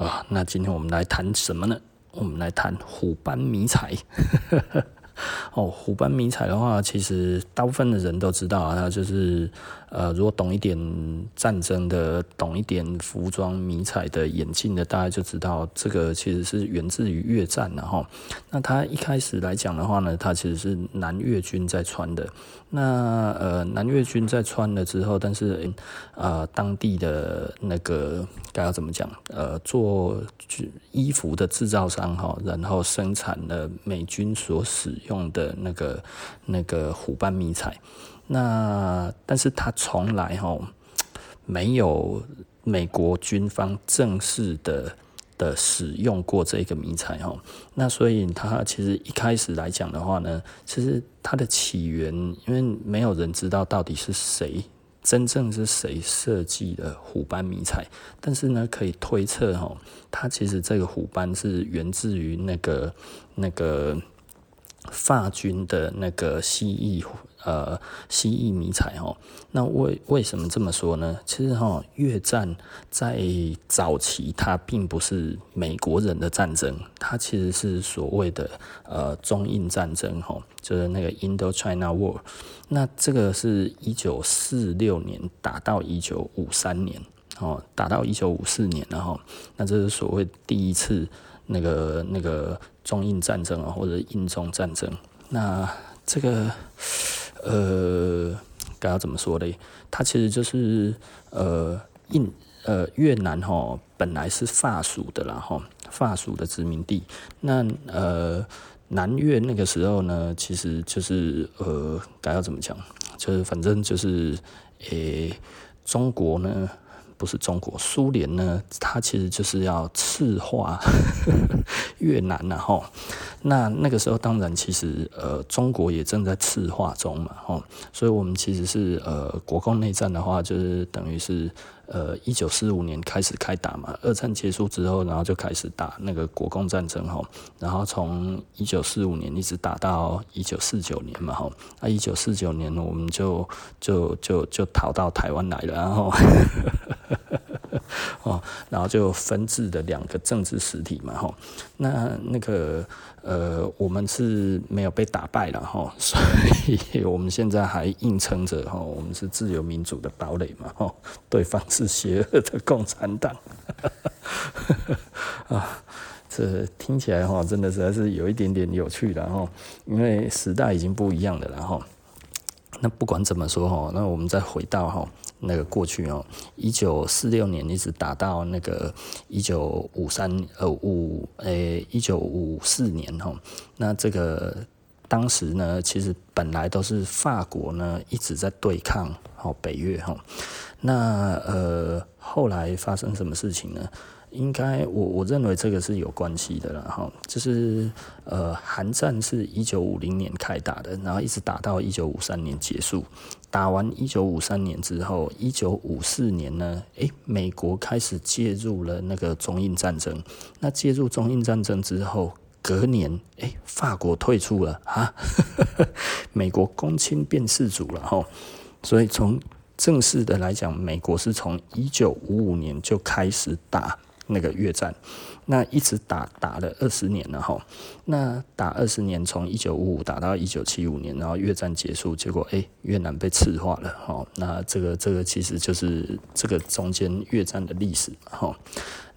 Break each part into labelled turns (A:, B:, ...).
A: 啊，那今天我们来谈什么呢？我们来谈虎斑迷彩。哦，虎斑迷彩的话，其实大部分的人都知道啊，它就是。呃，如果懂一点战争的，懂一点服装迷彩的眼镜的，大家就知道这个其实是源自于越战的哈。那它一开始来讲的话呢，它其实是南越军在穿的。那呃，南越军在穿了之后，但是呃，当地的那个该要怎么讲？呃，做衣服的制造商哈，然后生产了美军所使用用的那个那个虎斑迷彩。那但是他从来哈没有美国军方正式的的使用过这个迷彩哈，那所以他其实一开始来讲的话呢，其实它的起源，因为没有人知道到底是谁真正是谁设计的虎斑迷彩，但是呢可以推测哈，它其实这个虎斑是源自于那个那个法军的那个蜥蜴。呃，蜥蜴迷彩哦，那为为什么这么说呢？其实哈，越战在早期它并不是美国人的战争，它其实是所谓的呃中印战争哈，就是那个 Indo-China War。那这个是一九四六年打到一九五三年哦，打到一九五四年然后，那这是所谓第一次那个那个中印战争啊，或者印中战争。那这个。呃，该要怎么说嘞？它其实就是呃印呃越南哈，本来是法属的啦哈，法属的殖民地。那呃南越那个时候呢，其实就是呃该要怎么讲？就是反正就是诶、中国呢。不是中国，苏联呢，它其实就是要赤化 越南然后，那那个时候当然其实呃中国也正在赤化中嘛，吼，所以我们其实是呃国共内战的话，就是等于是。呃，一九四五年开始开打嘛，二战结束之后，然后就开始打那个国共战争哈，然后从一九四五年一直打到一九四九年嘛哈，那一九四九年我们就就就就逃到台湾来了，然后。哦，然后就分治的两个政治实体嘛，吼，那那个呃，我们是没有被打败了，吼，所以我们现在还硬撑着，吼，我们是自由民主的堡垒嘛，吼，对方是邪恶的共产党，啊，这听起来哈，真的实在是有一点点有趣的哈，因为时代已经不一样了，然后，那不管怎么说哈，那我们再回到哈。那个过去哦，一九四六年一直打到那个一九五三呃五诶一九五四年哈，那这个当时呢，其实本来都是法国呢一直在对抗哦北越哈，那呃后来发生什么事情呢？应该我我认为这个是有关系的了哈，就是呃韩战是一九五零年开打的，然后一直打到一九五三年结束。打完一九五三年之后，一九五四年呢，诶，美国开始介入了那个中印战争。那介入中印战争之后，隔年，诶，法国退出了啊，美国公亲变世主了哈。所以从正式的来讲，美国是从一九五五年就开始打。那个越战，那一直打打了二十年了哈，那打二十年，从一九五五打到一九七五年，然后越战结束，结果诶，越南被赤化了哈，那这个这个其实就是这个中间越战的历史哈。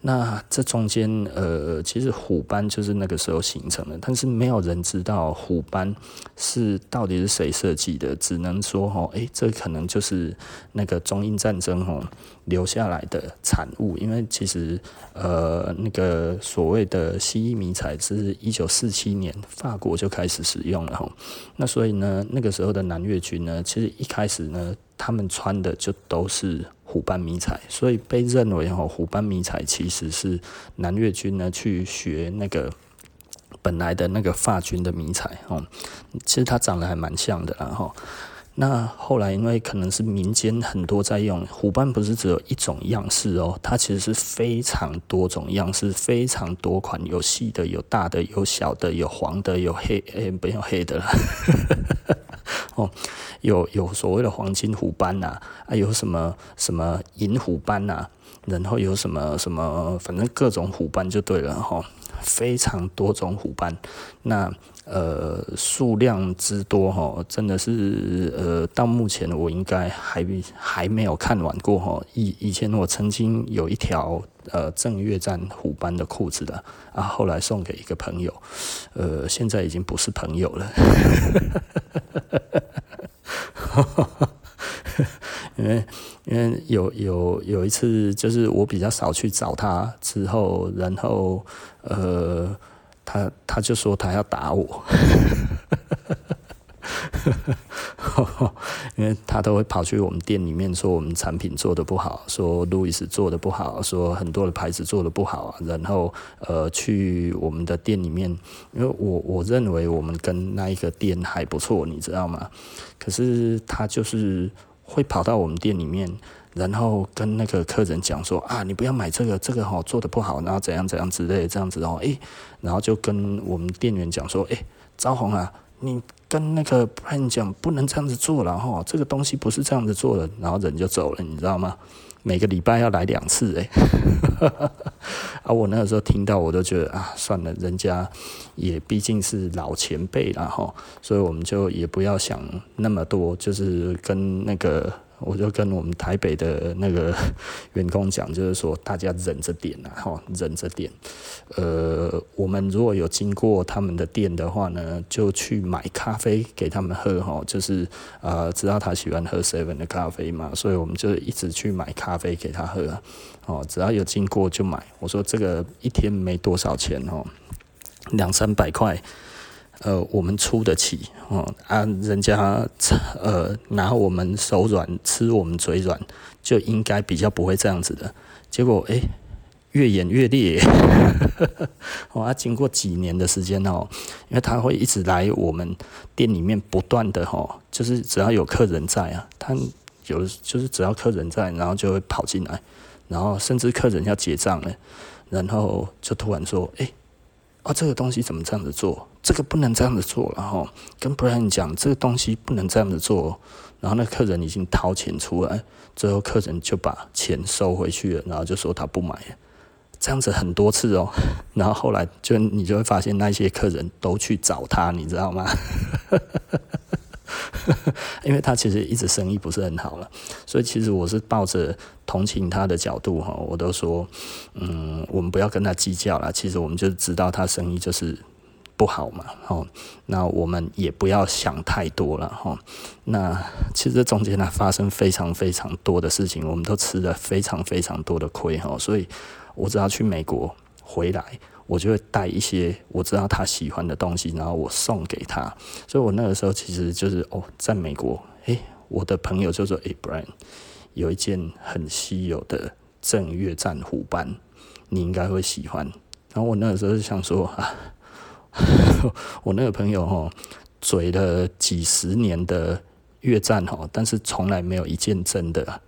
A: 那这中间，呃，其实虎斑就是那个时候形成的，但是没有人知道虎斑是到底是谁设计的，只能说哈，诶，这可能就是那个中印战争哈留下来的产物，因为其实呃，那个所谓的蜥蜴迷彩是一九四七年法国就开始使用了哈，那所以呢，那个时候的南越军呢，其实一开始呢，他们穿的就都是。虎斑迷彩，所以被认为哈，虎斑迷彩其实是南越军呢去学那个本来的那个法军的迷彩哦，其实它长得还蛮像的，然后那后来因为可能是民间很多在用虎斑，不是只有一种样式哦，它其实是非常多种样式，非常多款，有细的，有大的，有小的，有黄的，有黑，诶，不用黑的了。哦，有有所谓的黄金虎斑呐，啊，有什么什么银虎斑呐，然后有什么什么，反正各种虎斑就对了哈，非常多种虎斑，那呃数量之多哈，真的是呃到目前我应该还还没有看完过哈。以以前我曾经有一条呃正月战虎斑的裤子的啊，后来送给一个朋友，呃现在已经不是朋友了。因为因为有有有一次，就是我比较少去找他之后，然后呃，他他就说他要打我，因为他都会跑去我们店里面说我们产品做的不好，说路易斯做的不好，说很多的牌子做的不好，然后呃去我们的店里面，因为我我认为我们跟那一个店还不错，你知道吗？可是他就是。会跑到我们店里面，然后跟那个客人讲说啊，你不要买这个，这个哈做的不好，然后怎样怎样之类这样子哦，诶，然后就跟我们店员讲说，诶，招红啊，你跟那个客人讲不能这样子做了哈，这个东西不是这样子做的，然后人就走了，你知道吗？每个礼拜要来两次诶，啊，我那个时候听到我都觉得啊，算了，人家也毕竟是老前辈了哈，所以我们就也不要想那么多，就是跟那个。我就跟我们台北的那个 员工讲，就是说大家忍着点呐，哈，忍着点。呃，我们如果有经过他们的店的话呢，就去买咖啡给他们喝，哈，就是呃，知道他喜欢喝 seven 的咖啡嘛，所以我们就一直去买咖啡给他喝，哦，只要有经过就买。我说这个一天没多少钱哦，两三百块。呃，我们出得起哦啊，人家呃拿我们手软，吃我们嘴软，就应该比较不会这样子的。结果哎，越演越烈，哦，啊，经过几年的时间哦，因为他会一直来我们店里面，不断的哈，就是只要有客人在啊，他有就是只要客人在，然后就会跑进来，然后甚至客人要结账了，然后就突然说，哎。啊，这个东西怎么这样子做？这个不能这样子做，然后跟 Brian 讲，这个东西不能这样子做。然后那客人已经掏钱出来，最后客人就把钱收回去了，然后就说他不买。这样子很多次哦，然后后来就你就会发现那些客人都去找他，你知道吗？因为他其实一直生意不是很好了，所以其实我是抱着同情他的角度哈，我都说，嗯，我们不要跟他计较了。其实我们就知道他生意就是不好嘛，哦，那我们也不要想太多了哈。那其实中间呢发生非常非常多的事情，我们都吃了非常非常多的亏哈，所以我只要去美国回来。我就会带一些我知道他喜欢的东西，然后我送给他。所以我那个时候其实就是哦，在美国，诶，我的朋友就说：“诶，Brian，有一件很稀有的正月战虎斑，你应该会喜欢。”然后我那个时候就想说啊，我那个朋友哈，嘴了几十年的越战哈，但是从来没有一件真的。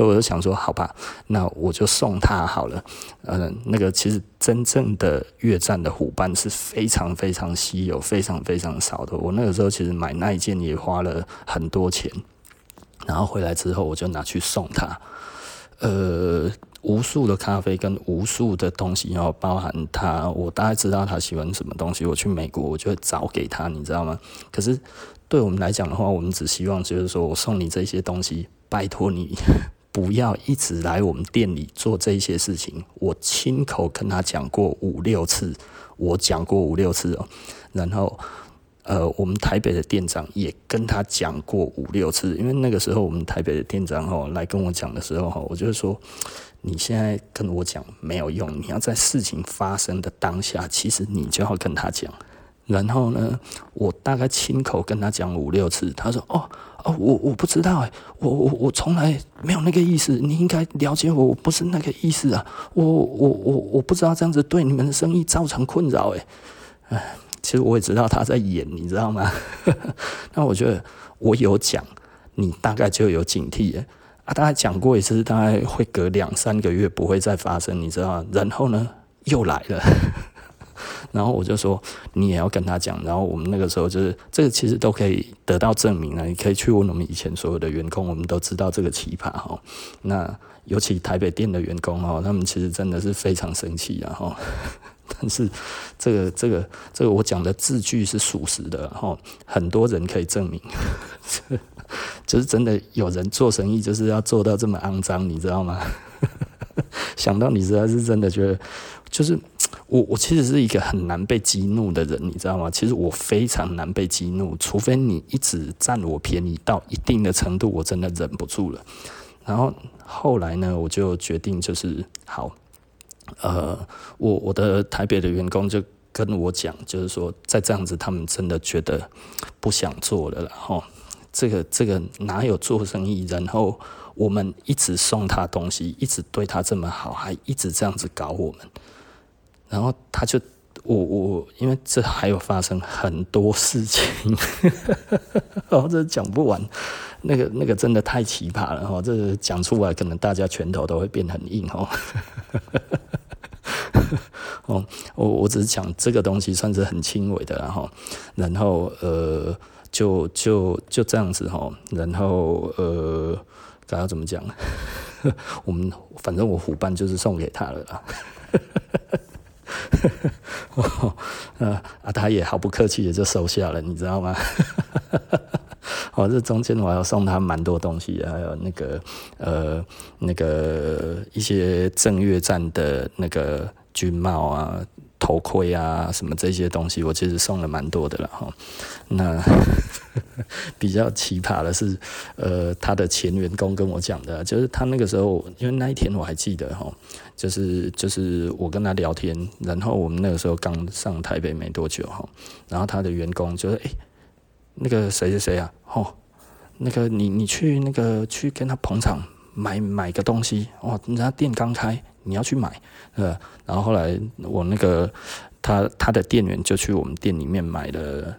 A: 所以我就想说，好吧，那我就送他好了。嗯，那个其实真正的越战的虎斑是非常非常稀有、非常非常少的。我那个时候其实买那一件也花了很多钱，然后回来之后我就拿去送他。呃，无数的咖啡跟无数的东西，然后包含他，我大概知道他喜欢什么东西。我去美国，我就会找给他，你知道吗？可是对我们来讲的话，我们只希望就是说我送你这些东西，拜托你。不要一直来我们店里做这些事情。我亲口跟他讲过五六次，我讲过五六次哦。然后，呃，我们台北的店长也跟他讲过五六次。因为那个时候我们台北的店长哦来跟我讲的时候哈，我就说，你现在跟我讲没有用，你要在事情发生的当下，其实你就要跟他讲。然后呢，我大概亲口跟他讲五六次，他说：“哦。”哦，我我不知道哎，我我我从来没有那个意思，你应该了解我，我不是那个意思啊，我我我我不知道这样子对你们的生意造成困扰哎，哎，其实我也知道他在演，你知道吗？那我觉得我有讲，你大概就有警惕哎，啊，大概讲过一次，大概会隔两三个月不会再发生，你知道？然后呢，又来了。然后我就说你也要跟他讲。然后我们那个时候就是这个其实都可以得到证明了，你可以去问我们以前所有的员工，我们都知道这个奇葩哈。那尤其台北店的员工哈，他们其实真的是非常生气然后。但是这个这个这个我讲的字句是属实的哈，很多人可以证明，就是真的有人做生意就是要做到这么肮脏，你知道吗？想到你实在是真的觉得，就是我我其实是一个很难被激怒的人，你知道吗？其实我非常难被激怒，除非你一直占我便宜到一定的程度，我真的忍不住了。然后后来呢，我就决定就是好。呃，我我的台北的员工就跟我讲，就是说再这样子，他们真的觉得不想做了，然后这个这个哪有做生意？然后我们一直送他东西，一直对他这么好，还一直这样子搞我们，然后他就我我因为这还有发生很多事情，然 后这讲不完。那个那个真的太奇葩了哈！这讲出来，可能大家拳头都会变很硬哦。哦，我我只是讲这个东西算是很轻微的然后，然后呃，就就就这样子哈，然后呃，该要怎么讲？我们反正我虎斑就是送给他了啦。哦，啊，他也毫不客气的就收下了，你知道吗？哦，这中间我还要送他蛮多东西，还有那个呃那个一些正月战的那个军帽啊、头盔啊什么这些东西，我其实送了蛮多的了哈。那 比较奇葩的是，呃，他的前员工跟我讲的，就是他那个时候，因为那一天我还记得哈，就是就是我跟他聊天，然后我们那个时候刚上台北没多久哈，然后他的员工就说，哎。那个谁谁谁啊？哦，那个你你去那个去跟他捧场买买个东西哦，人家店刚开，你要去买，呃，然后后来我那个他他的店员就去我们店里面买了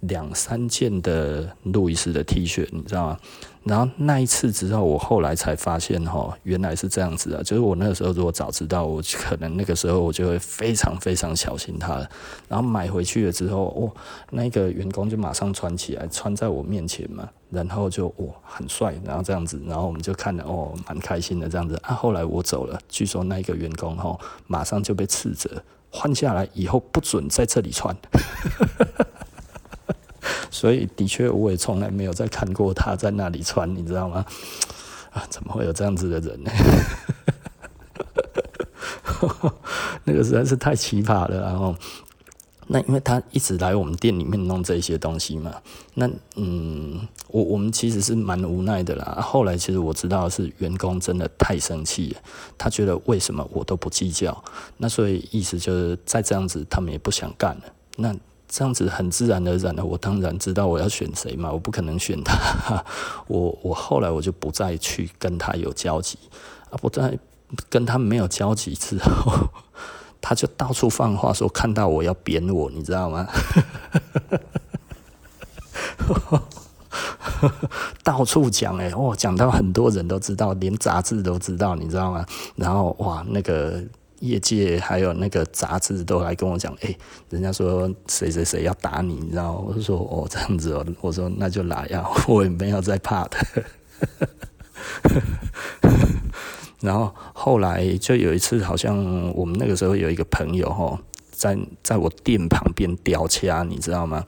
A: 两三件的路易斯的 T 恤，你知道吗？然后那一次之后，我后来才发现哈，原来是这样子啊！就是我那个时候如果早知道，我可能那个时候我就会非常非常小心它了。然后买回去了之后，哦，那个员工就马上穿起来，穿在我面前嘛，然后就哦很帅，然后这样子，然后我们就看了哦蛮开心的这样子啊。后来我走了，据说那个员工哈马上就被斥责，换下来以后不准在这里穿。所以的确，我也从来没有再看过他在那里穿，你知道吗？啊，怎么会有这样子的人呢？那个实在是太奇葩了。然后，那因为他一直来我们店里面弄这些东西嘛，那嗯，我我们其实是蛮无奈的啦。后来其实我知道是员工真的太生气了，他觉得为什么我都不计较，那所以意思就是再这样子，他们也不想干了。那。这样子很自然而然的，我当然知道我要选谁嘛，我不可能选他。我我后来我就不再去跟他有交集啊，不再跟他没有交集之后，他就到处放话说看到我要扁我，你知道吗？到处讲哎，哦，讲到很多人都知道，连杂志都知道，你知道吗？然后哇，那个。业界还有那个杂志都来跟我讲，哎、人家说谁谁谁要打你，你知道？我就说哦这样子哦，我说那就来呀，我也没有在怕的。然后后来就有一次，好像我们那个时候有一个朋友哦，在在我店旁边吊掐，你知道吗？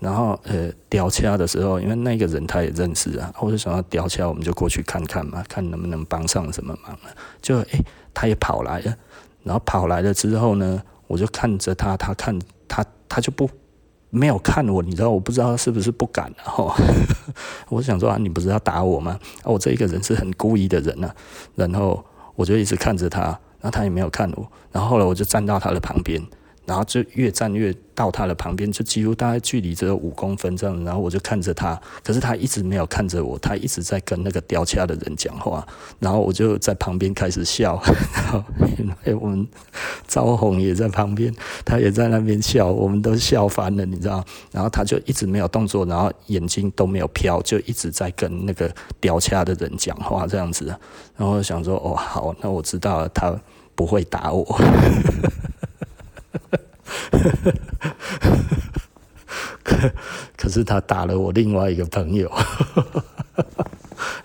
A: 然后呃吊掐的时候，因为那个人他也认识啊，我就想要吊掐，我们就过去看看嘛，看能不能帮上什么忙。就哎、他也跑来了。然后跑来了之后呢，我就看着他，他看他，他就不没有看我，你知道，我不知道他是不是不敢，然后 我想说啊，你不是要打我吗？啊，我这一个人是很故意的人呢，啊，然后我就一直看着他，然后他也没有看我，然后后来我就站到他的旁边。然后就越站越到他的旁边，就几乎大概距离只有五公分这样。然后我就看着他，可是他一直没有看着我，他一直在跟那个吊掐的人讲话。然后我就在旁边开始笑，然后因为我们赵红也在旁边，他也在那边笑，我们都笑翻了，你知道？然后他就一直没有动作，然后眼睛都没有飘，就一直在跟那个吊掐的人讲话这样子。然后我想说，哦，好，那我知道了，他不会打我。可可是他打了我另外一个朋友。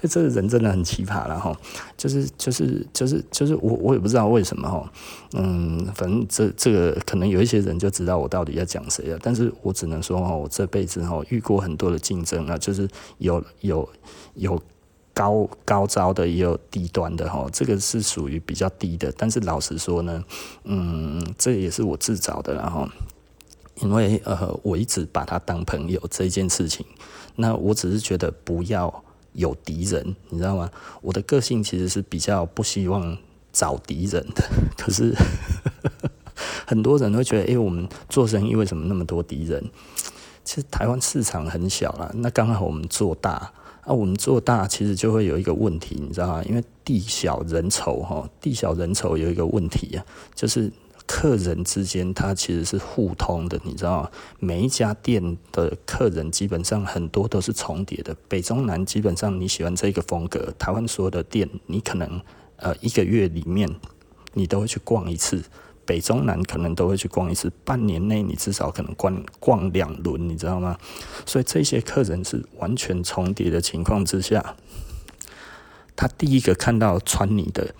A: 这个人真的很奇葩了哈，就是就是就是就是我我也不知道为什么哈，嗯，反正这这个可能有一些人就知道我到底要讲谁了，但是我只能说哈，我这辈子哈遇过很多的竞争啊，就是有有有高高招的，也有低端的哈，这个是属于比较低的，但是老实说呢，嗯，这也是我自找的然后，因为呃我一直把他当朋友这件事情，那我只是觉得不要。有敌人，你知道吗？我的个性其实是比较不希望找敌人的。可是 很多人会觉得，哎、我们做生意为什么那么多敌人？其实台湾市场很小啦，那刚好我们做大啊，我们做大其实就会有一个问题，你知道吗？因为地小人稠哈，地小人稠有一个问题啊，就是。客人之间，它其实是互通的，你知道吗？每一家店的客人基本上很多都是重叠的。北中南基本上你喜欢这个风格，台湾所有的店，你可能呃一个月里面你都会去逛一次，北中南可能都会去逛一次，半年内你至少可能逛逛两轮，你知道吗？所以这些客人是完全重叠的情况之下，他第一个看到穿你的。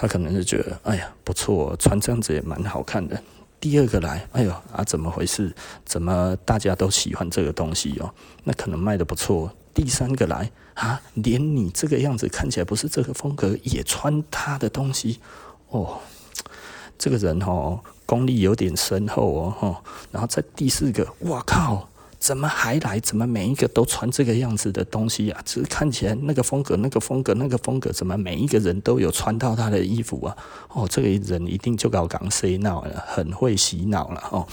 A: 他可能是觉得，哎呀，不错，穿这样子也蛮好看的。第二个来，哎呦啊，怎么回事？怎么大家都喜欢这个东西哦？那可能卖得不错。第三个来啊，连你这个样子看起来不是这个风格，也穿他的东西哦。这个人哦，功力有点深厚哦，哦。然后在第四个，哇靠！怎么还来？怎么每一个都穿这个样子的东西啊？只是看起来那个风格、那个风格、那个风格，怎么每一个人都有穿到他的衣服啊？哦，这个人一定就搞港 C 闹了，很会洗脑了哦。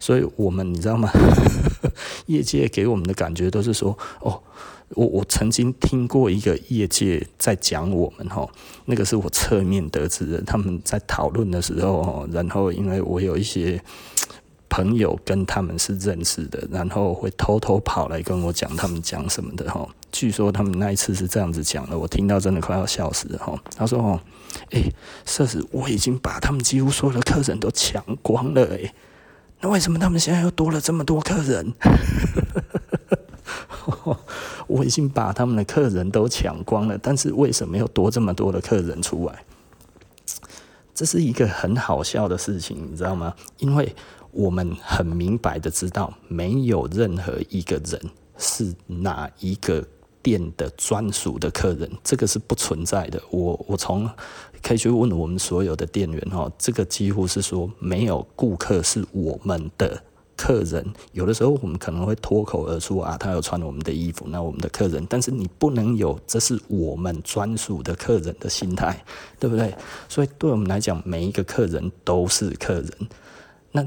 A: 所以我们你知道吗？业界给我们的感觉都是说，哦，我我曾经听过一个业界在讲我们哈，那个是我侧面得知的，他们在讨论的时候，然后因为我有一些。朋友跟他们是认识的，然后会偷偷跑来跟我讲他们讲什么的哈。据说他们那一次是这样子讲的，我听到真的快要笑死了哈。他说：“哦，诶，设施我已经把他们几乎所有的客人都抢光了诶，那为什么他们现在又多了这么多客人？我已经把他们的客人都抢光了，但是为什么又多这么多的客人出来？这是一个很好笑的事情，你知道吗？因为。我们很明白的知道，没有任何一个人是哪一个店的专属的客人，这个是不存在的。我我从可以去问我们所有的店员哈，这个几乎是说没有顾客是我们的客人。有的时候我们可能会脱口而出啊，他有穿我们的衣服，那我们的客人，但是你不能有这是我们专属的客人的心态，对不对？所以对我们来讲，每一个客人都是客人。那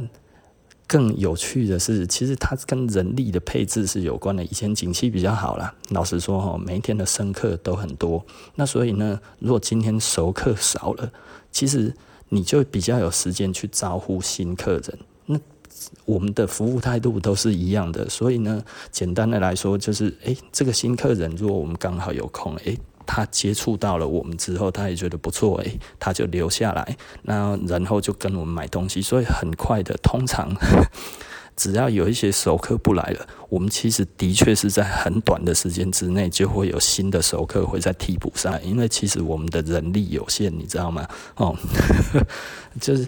A: 更有趣的是，其实它跟人力的配置是有关的。以前景气比较好啦，老实说哈，每一天的生客都很多。那所以呢，如果今天熟客少了，其实你就比较有时间去招呼新客人。我们的服务态度都是一样的，所以呢，简单的来说就是，诶，这个新客人如果我们刚好有空，诶。他接触到了我们之后，他也觉得不错，诶，他就留下来，那然后就跟我们买东西，所以很快的，通常只要有一些熟客不来了，我们其实的确是在很短的时间之内就会有新的熟客会再替补上来，因为其实我们的人力有限，你知道吗？哦，就是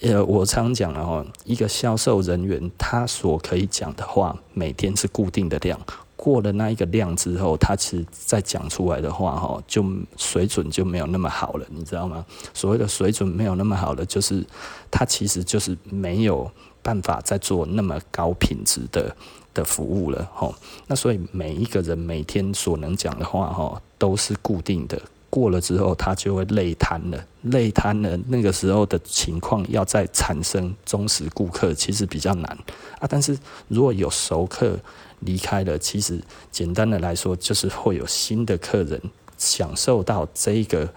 A: 呃，我常讲了哦，一个销售人员他所可以讲的话，每天是固定的量。过了那一个量之后，他其实再讲出来的话，哈，就水准就没有那么好了，你知道吗？所谓的水准没有那么好了，就是他其实就是没有办法再做那么高品质的的服务了，吼。那所以每一个人每天所能讲的话，哈，都是固定的。过了之后，他就会累瘫了，累瘫了。那个时候的情况，要再产生忠实顾客，其实比较难啊。但是如果有熟客，离开了，其实简单的来说，就是会有新的客人享受到这个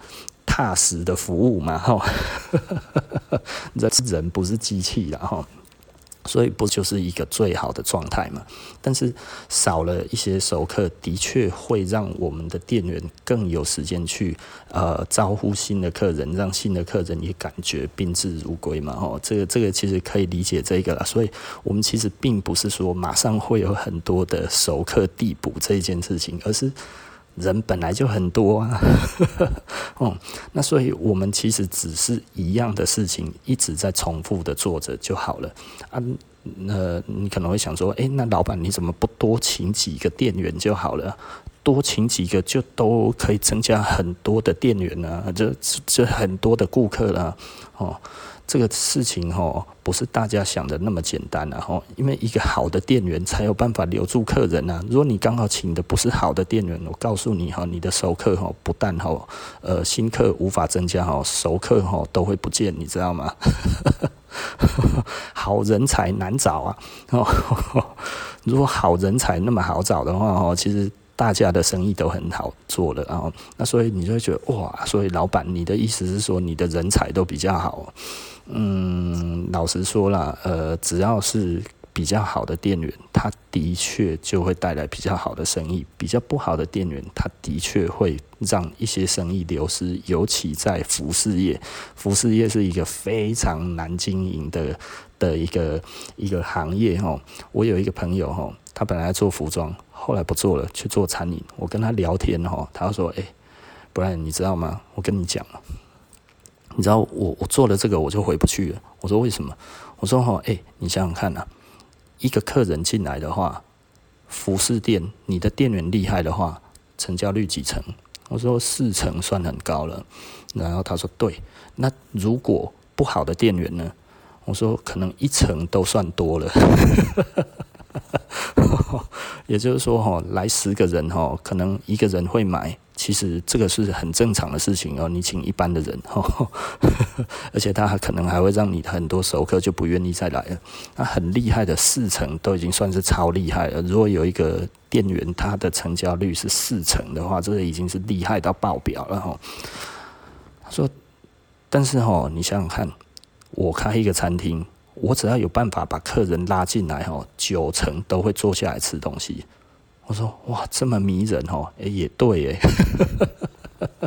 A: 踏实的服务嘛，哈，这是人不是机器，然后，所以不就是一个最好的状态嘛？但是少了一些熟客，的确会让我们的店员更有时间去呃招呼新的客人，让新的客人也感觉宾至如归嘛。哦，这个这个其实可以理解这个了。所以我们其实并不是说马上会有很多的熟客递补这一件事情，而是。人本来就很多啊，哦，那所以我们其实只是一样的事情一直在重复的做着就好了啊。那你可能会想说，诶，那老板你怎么不多请几个店员就好了？多请几个就都可以增加很多的店员呢，这这很多的顾客了，哦。这个事情哈，不是大家想的那么简单啊哈，因为一个好的店员才有办法留住客人啊。如果你刚好请的不是好的店员，我告诉你哈，你的熟客哈，不但哈，呃，新客无法增加哈，熟客哈都会不见，你知道吗？好人才难找啊！如果好人才那么好找的话哦，其实。大家的生意都很好做了，啊那所以你就会觉得哇，所以老板，你的意思是说你的人才都比较好？嗯，老实说啦，呃，只要是比较好的店员，他的确就会带来比较好的生意；比较不好的店员，他的确会让一些生意流失，尤其在服饰业，服饰业是一个非常难经营的的一个一个行业哦。我有一个朋友哦，他本来做服装。后来不做了，去做餐饮。我跟他聊天哈，他说：“哎、欸，不然你知道吗？我跟你讲，你知道我我做了这个我就回不去了。”我说：“为什么？”我说：“哈，哎，你想想看呐、啊，一个客人进来的话，服饰店你的店员厉害的话，成交率几成？”我说：“四成算很高了。”然后他说：“对，那如果不好的店员呢？”我说：“可能一成都算多了。”也就是说，哈，来十个人，哈，可能一个人会买。其实这个是很正常的事情哦。你请一般的人，哈，而且他还可能还会让你很多熟客就不愿意再来了。那很厉害的四成都已经算是超厉害了。如果有一个店员他的成交率是四成的话，这个已经是厉害到爆表了，哈。他说，但是哈，你想想看，我开一个餐厅。我只要有办法把客人拉进来，吼，九成都会坐下来吃东西。我说哇，这么迷人，吼，哎，也对，哎，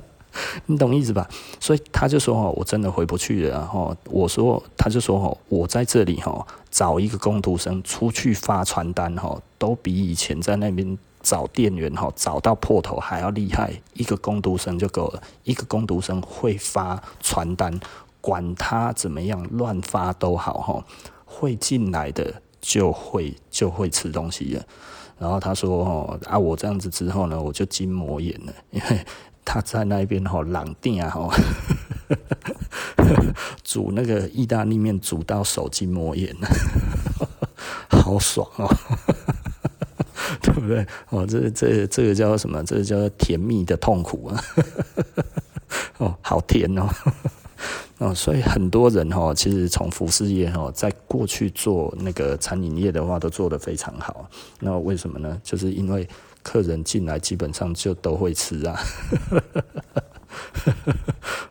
A: 你懂意思吧？所以他就说，我真的回不去了，吼。我说，他就说，我在这里，吼，找一个工读生出去发传单，吼，都比以前在那边找店员，吼，找到破头还要厉害。一个工读生就够了，一个工读生会发传单。管他怎么样，乱发都好哈，会进来的就会就会吃东西了。然后他说：“哦啊，我这样子之后呢，我就筋膜炎了，因为他在那边哈冷店哈，煮那个意大利面煮到手筋膜炎了，好爽哦，对不对？哦，这这这个叫什么？这个叫甜蜜的痛苦啊！哦，好甜哦。”哦，所以很多人哈，其实从服饰业哈，在过去做那个餐饮业的话，都做得非常好。那为什么呢？就是因为客人进来基本上就都会吃啊。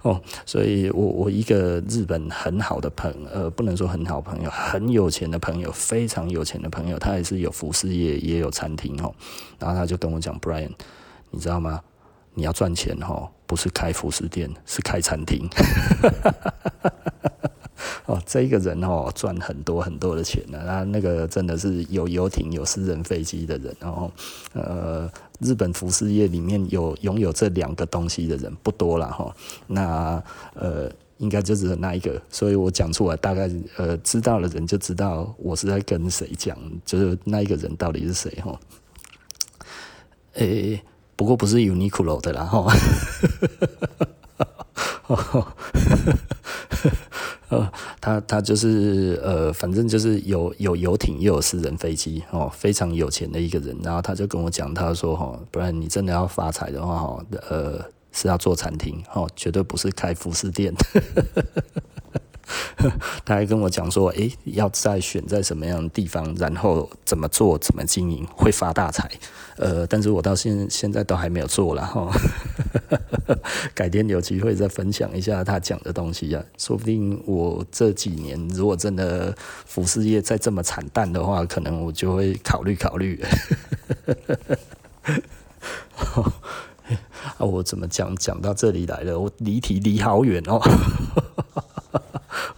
A: 哦，所以我我一个日本很好的朋友，呃，不能说很好朋友，很有钱的朋友，非常有钱的朋友，他也是有服饰业，也有餐厅哦。然后他就跟我讲，Brian，你知道吗？你要赚钱哈，不是开服饰店，是开餐厅。哦，这一个人哦，赚很多很多的钱呢。他那个真的是有游艇、有私人飞机的人。然后，呃，日本服饰业里面有拥有这两个东西的人不多了哈。那呃，应该就只有那一个。所以我讲出来，大概呃，知道的人就知道我是在跟谁讲，就是那一个人到底是谁哈。诶、不过不是 Uniqlo 的啦，哈，他他就是呃，反正就是有有游艇又有私人飞机哦，非常有钱的一个人。然后他就跟我讲，他说哈，不然你真的要发财的话哈，呃，是要做餐厅哦，绝对不是开服饰店。他还跟我讲说，诶、要再选在什么样的地方，然后怎么做，怎么经营会发大财。呃，但是我到现现在都还没有做了哈。改天有机会再分享一下他讲的东西啊，说不定我这几年如果真的服饰业再这么惨淡的话，可能我就会考虑考虑。啊，我怎么讲讲到这里来了？我离题离好远哦，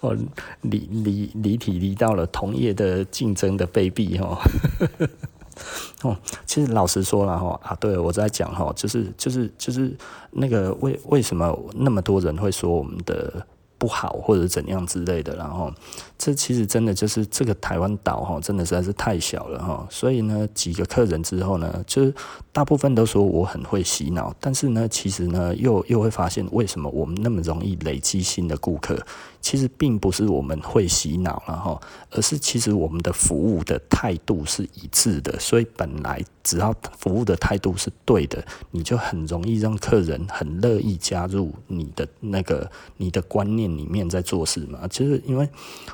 A: 我离离离体离到了同业的竞争的卑鄙哦。哦，其实老实说了哈啊，对我在讲哈，就是就是就是那个为为什么那么多人会说我们的不好或者怎样之类的，然后这其实真的就是这个台湾岛哈，真的实在是太小了哈，所以呢，几个客人之后呢，就是大部分都说我很会洗脑，但是呢，其实呢，又又会发现为什么我们那么容易累积新的顾客。其实并不是我们会洗脑了哈，而是其实我们的服务的态度是一致的，所以本来只要服务的态度是对的，你就很容易让客人很乐意加入你的那个你的观念里面在做事嘛。其实因为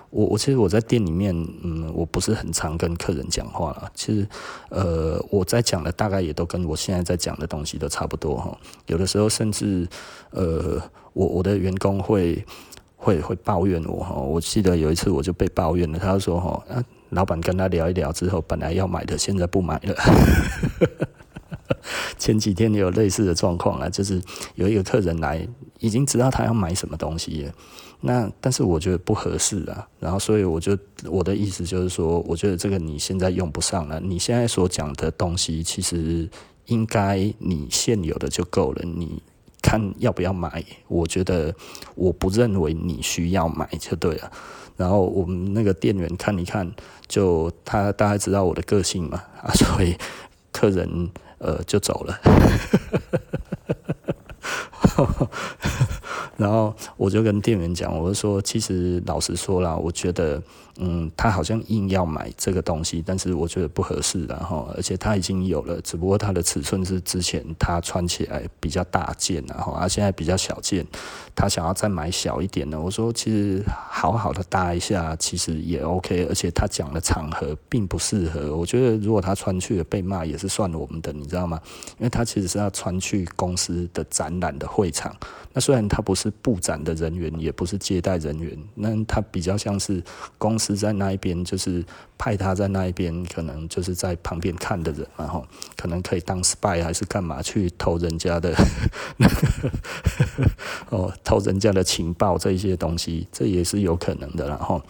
A: 我我其实我在店里面，嗯，我不是很常跟客人讲话了。其实呃，我在讲的大概也都跟我现在在讲的东西都差不多哈。有的时候甚至呃，我我的员工会。会会抱怨我哈，我记得有一次我就被抱怨了，他说哈，啊，老板跟他聊一聊之后，本来要买的，现在不买了。前几天也有类似的状况啊，就是有一个客人来，已经知道他要买什么东西了，那但是我觉得不合适啊，然后所以我就我的意思就是说，我觉得这个你现在用不上了，你现在所讲的东西其实应该你现有的就够了，你。看要不要买？我觉得我不认为你需要买就对了。然后我们那个店员看一看，就他大概知道我的个性嘛，啊，所以客人呃就走了。然后我就跟店员讲，我就说，其实老实说啦，我觉得。嗯，他好像硬要买这个东西，但是我觉得不合适，然后而且他已经有了，只不过他的尺寸是之前他穿起来比较大件，然后他现在比较小件，他想要再买小一点的。我说其实好好的搭一下，其实也 OK，而且他讲的场合并不适合。我觉得如果他穿去了被骂也是算我们的，你知道吗？因为他其实是要穿去公司的展览的会场，那虽然他不是布展的人员，也不是接待人员，那他比较像是公司。是在那一边，就是派他在那一边，可能就是在旁边看的人，然后可能可以当 spy 还是干嘛去偷人家的 哦，偷人家的情报这一些东西，这也是有可能的。然后，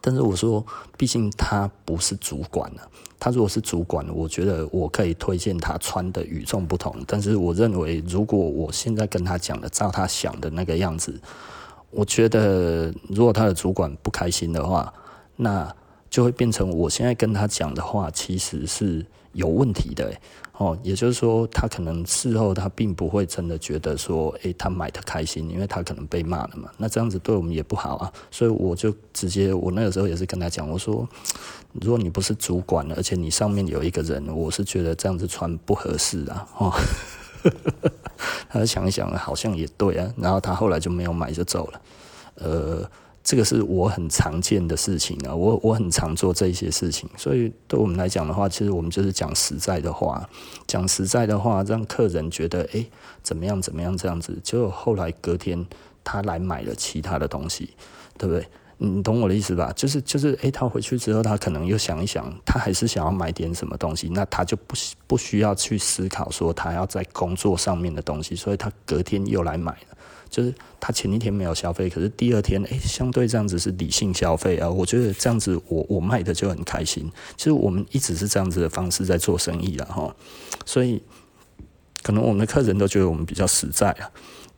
A: 但是我说，毕竟他不是主管了，他如果是主管，我觉得我可以推荐他穿的与众不同。但是我认为，如果我现在跟他讲的，照他想的那个样子。我觉得，如果他的主管不开心的话，那就会变成我现在跟他讲的话其实是有问题的，哦，也就是说，他可能事后他并不会真的觉得说，诶，他买的开心，因为他可能被骂了嘛，那这样子对我们也不好啊，所以我就直接，我那个时候也是跟他讲，我说，如果你不是主管，而且你上面有一个人，我是觉得这样子穿不合适啊，哦。他想一想，好像也对啊。然后他后来就没有买，就走了。呃，这个是我很常见的事情啊。我我很常做这些事情，所以对我们来讲的话，其实我们就是讲实在的话，讲实在的话，让客人觉得哎，怎么样怎么样这样子。结果后来隔天他来买了其他的东西，对不对？你懂我的意思吧？就是就是，诶，他回去之后，他可能又想一想，他还是想要买点什么东西，那他就不不需要去思考说他要在工作上面的东西，所以他隔天又来买了。就是他前一天没有消费，可是第二天，诶，相对这样子是理性消费啊。我觉得这样子我，我卖的就很开心。其实我们一直是这样子的方式在做生意啊，哈。所以可能我们的客人都觉得我们比较实在啊。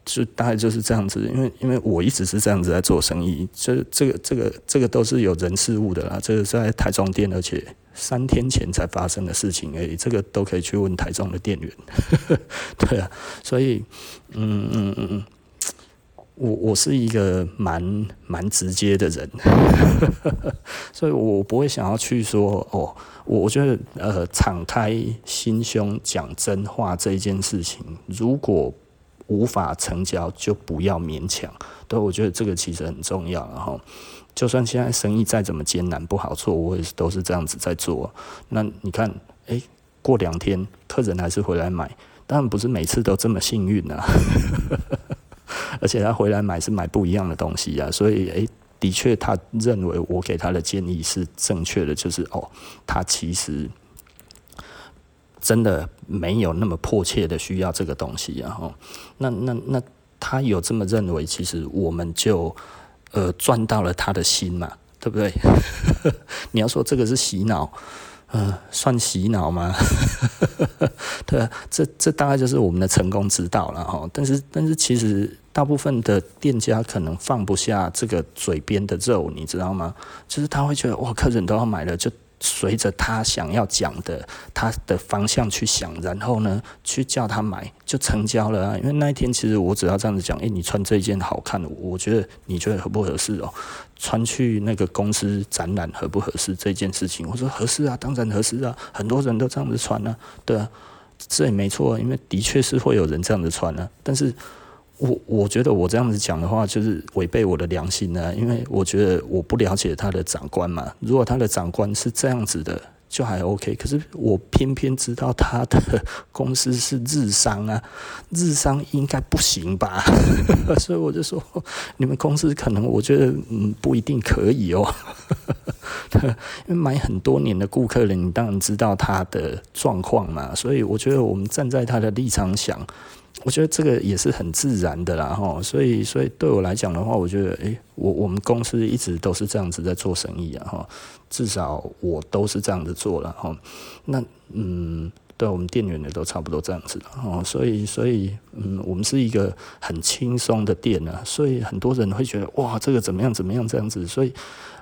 A: 就大概就是这样子，因为因为我一直是这样子在做生意，这这个这个这个都是有人事物的啦，这个是在台中店，而且三天前才发生的事情，诶，这个都可以去问台中的店员，对啊，所以嗯嗯嗯嗯，我我是一个蛮蛮直接的人，所以我不会想要去说哦，我我觉得呃，敞开心胸讲真话这一件事情，如果无法成交就不要勉强。对，我觉得这个其实很重要。然后，就算现在生意再怎么艰难不好做，我也是都是这样子在做。那你看，哎、欸，过两天客人还是回来买，当然不是每次都这么幸运啊。而且他回来买是买不一样的东西啊，所以诶、的确他认为我给他的建议是正确的，就是哦，他其实真的没有那么迫切的需要这个东西啊。哈，那那那他有这么认为，其实我们就呃赚到了他的心嘛，对不对？你要说这个是洗脑。呃，算洗脑吗？对，这这大概就是我们的成功之道了哈。但是，但是其实大部分的店家可能放不下这个嘴边的肉，你知道吗？就是他会觉得哇，客人都要买了就。随着他想要讲的他的方向去想，然后呢，去叫他买就成交了啊。因为那一天其实我只要这样子讲，诶、你穿这件好看，我觉得你觉得合不合适哦？穿去那个公司展览合不合适这件事情，我说合适啊，当然合适啊，很多人都这样子穿啊，对啊，这也没错，因为的确是会有人这样子穿啊，但是。我我觉得我这样子讲的话，就是违背我的良心呢，因为我觉得我不了解他的长官嘛。如果他的长官是这样子的，就还 OK。可是我偏偏知道他的公司是日商啊，日商应该不行吧？所以我就说，你们公司可能我觉得嗯不一定可以哦。因为买很多年的顾客了，你当然知道他的状况嘛。所以我觉得我们站在他的立场想。我觉得这个也是很自然的啦，哈，所以，所以对我来讲的话，我觉得，诶，我我们公司一直都是这样子在做生意啊，哈，至少我都是这样子做了，哈，那，嗯，对我们店员也都差不多这样子的，哈，所以，所以，嗯，我们是一个很轻松的店啊，所以很多人会觉得，哇，这个怎么样怎么样这样子，所以，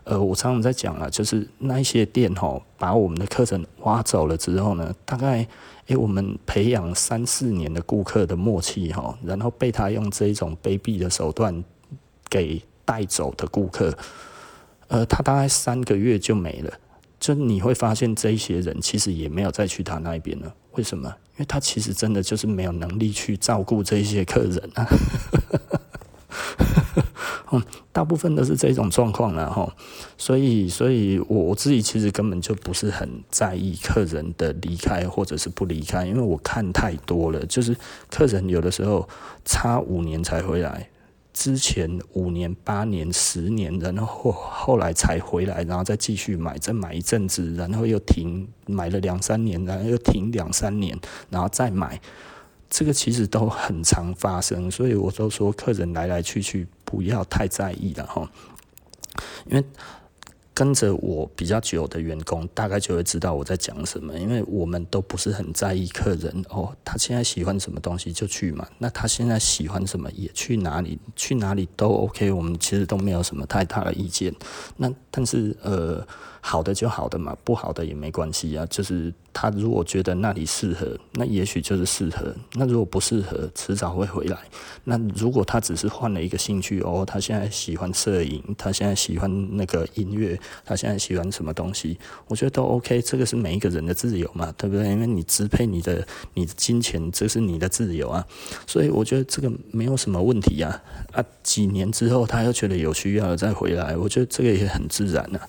A: 呃，我常常在讲啊，就是那一些店哈，把我们的课程挖走了之后呢，大概。诶，我们培养三四年的顾客的默契哈，然后被他用这一种卑鄙的手段给带走的顾客，呃，他大概三个月就没了。就你会发现，这一些人其实也没有再去他那边了。为什么？因为他其实真的就是没有能力去照顾这些客人啊。嗯，大部分都是这种状况了哈，所以，所以我我自己其实根本就不是很在意客人的离开或者是不离开，因为我看太多了，就是客人有的时候差五年才回来，之前五年、八年、十年，然后后来才回来，然后再继续买，再买一阵子，然后又停，买了两三年，然后又停两三年，然后再买。这个其实都很常发生，所以我都说客人来来去去不要太在意了哈，因为跟着我比较久的员工大概就会知道我在讲什么，因为我们都不是很在意客人哦，他现在喜欢什么东西就去嘛，那他现在喜欢什么也去哪里，去哪里都 OK，我们其实都没有什么太大的意见。那但是呃。好的就好的嘛，不好的也没关系啊。就是他如果觉得那里适合，那也许就是适合；那如果不适合，迟早会回来。那如果他只是换了一个兴趣哦，他现在喜欢摄影，他现在喜欢那个音乐，他现在喜欢什么东西，我觉得都 OK。这个是每一个人的自由嘛，对不对？因为你支配你的你的金钱，这是你的自由啊。所以我觉得这个没有什么问题啊。啊，几年之后他又觉得有需要了再回来，我觉得这个也很自然啊。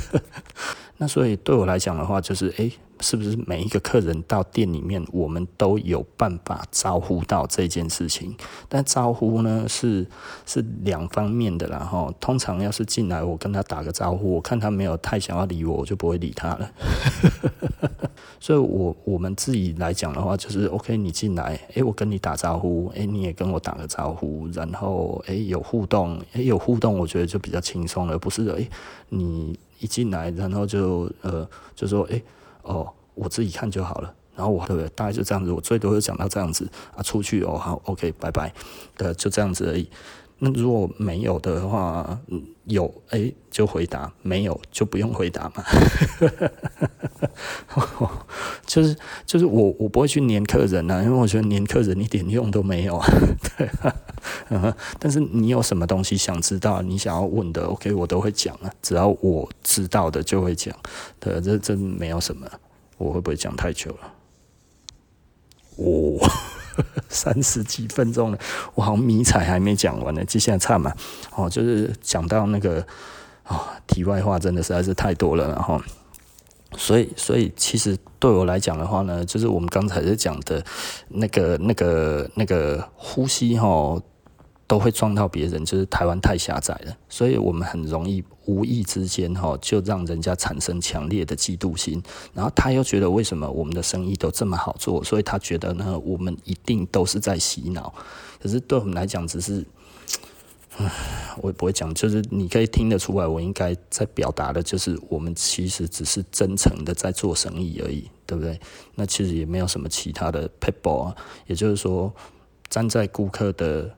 A: 那所以对我来讲的话，就是诶，是不是每一个客人到店里面，我们都有办法招呼到这件事情？但招呼呢，是是两方面的啦哈。通常要是进来，我跟他打个招呼，我看他没有太想要理我，我就不会理他了。所以我我们自己来讲的话，就是 OK，你进来，诶，我跟你打招呼，诶，你也跟我打个招呼，然后诶，有互动，诶，有互动，我觉得就比较轻松了，不是诶，你。一进来，然后就呃，就说哎、哦，我自己看就好了。然后我？大概就这样子，我最多就讲到这样子啊。出去哦，好，OK，拜拜。呃，就这样子而已。那如果没有的话，有哎、就回答，没有就不用回答嘛。就是就是我我不会去黏客人啊，因为我觉得黏客人一点用都没有 啊。对啊。但是你有什么东西想知道，你想要问的，OK，我都会讲啊。只要我知道的就会讲，对，这真没有什么。我会不会讲太久了？哦，三十几分钟了，我好像迷彩还没讲完呢，接下来唱嘛，哦，就是讲到那个哦，题外话真的实在是太多了，然后，所以，所以其实对我来讲的话呢，就是我们刚才在讲的那个、那个、那个呼吸哈。都会撞到别人，就是台湾太狭窄了，所以我们很容易无意之间哈，就让人家产生强烈的嫉妒心，然后他又觉得为什么我们的生意都这么好做，所以他觉得呢，我们一定都是在洗脑。可是对我们来讲，只是，我也不会讲，就是你可以听得出来，我应该在表达的就是，我们其实只是真诚的在做生意而已，对不对？那其实也没有什么其他的撇步啊，也就是说，站在顾客的。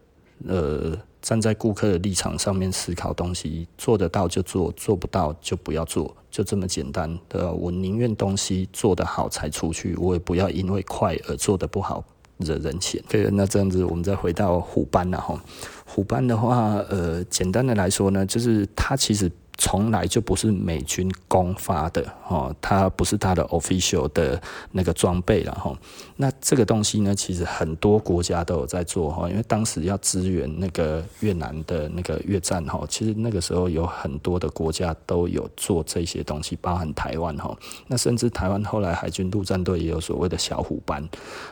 A: 呃，站在顾客的立场上面思考东西，做得到就做，做不到就不要做，就这么简单。的？我宁愿东西做得好才出去，我也不要因为快而做得不好惹人嫌。对，那这样子我们再回到虎斑了哈。虎斑的话，呃，简单的来说呢，就是它其实。从来就不是美军公发的哦，它不是它的 official 的那个装备了哈。那这个东西呢，其实很多国家都有在做哈，因为当时要支援那个越南的那个越战哈，其实那个时候有很多的国家都有做这些东西，包含台湾哈。那甚至台湾后来海军陆战队也有所谓的小虎斑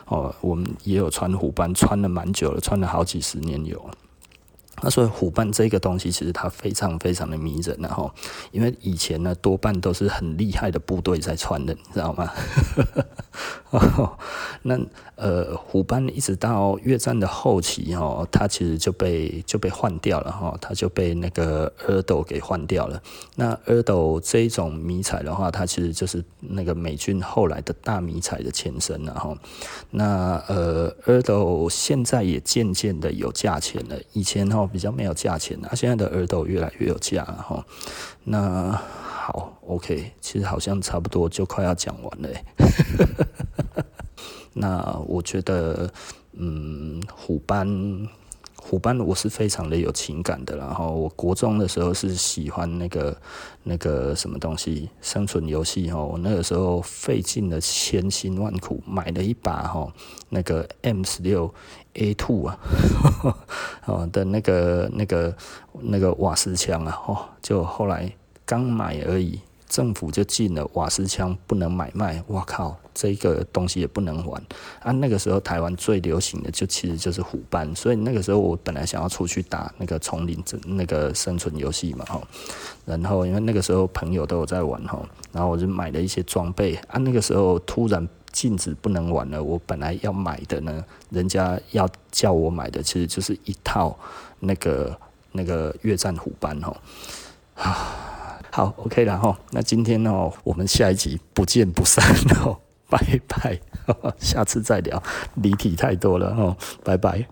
A: 哦，我们也有穿虎斑，穿了蛮久了，穿了好几十年有。那所以虎斑这个东西其实它非常非常的迷人，然后因为以前呢多半都是很厉害的部队在穿的，你知道吗？那呃虎斑一直到越战的后期哦，它其实就被就被换掉了哈，它就被那个阿斗给换掉了。那阿斗这一种迷彩的话，它其实就是那个美军后来的大迷彩的前身了哈。那呃阿斗现在也渐渐的有价钱了，以前哈。比较没有价钱啊，现在的耳朵越来越有价了哈。那好，OK，其实好像差不多就快要讲完了。那我觉得，嗯，虎斑。虎斑我是非常的有情感的，然后我国中的时候是喜欢那个那个什么东西生存游戏哈，我那个时候费尽了千辛万苦买了一把哈那个 M 十六 A two 啊，哦的那个那个那个瓦斯枪啊，哦就后来刚买而已。政府就禁了瓦斯枪不能买卖，我靠，这个东西也不能玩啊！那个时候台湾最流行的就其实就是虎斑，所以那个时候我本来想要出去打那个丛林那个生存游戏嘛，哈，然后因为那个时候朋友都有在玩哈，然后我就买了一些装备啊。那个时候突然禁止不能玩了，我本来要买的呢，人家要叫我买的，其实就是一套那个那个越战虎斑哈啊。好，OK 了哈。那今天呢，我们下一集不见不散哦，拜拜，下次再聊，离题太多了哦，拜拜。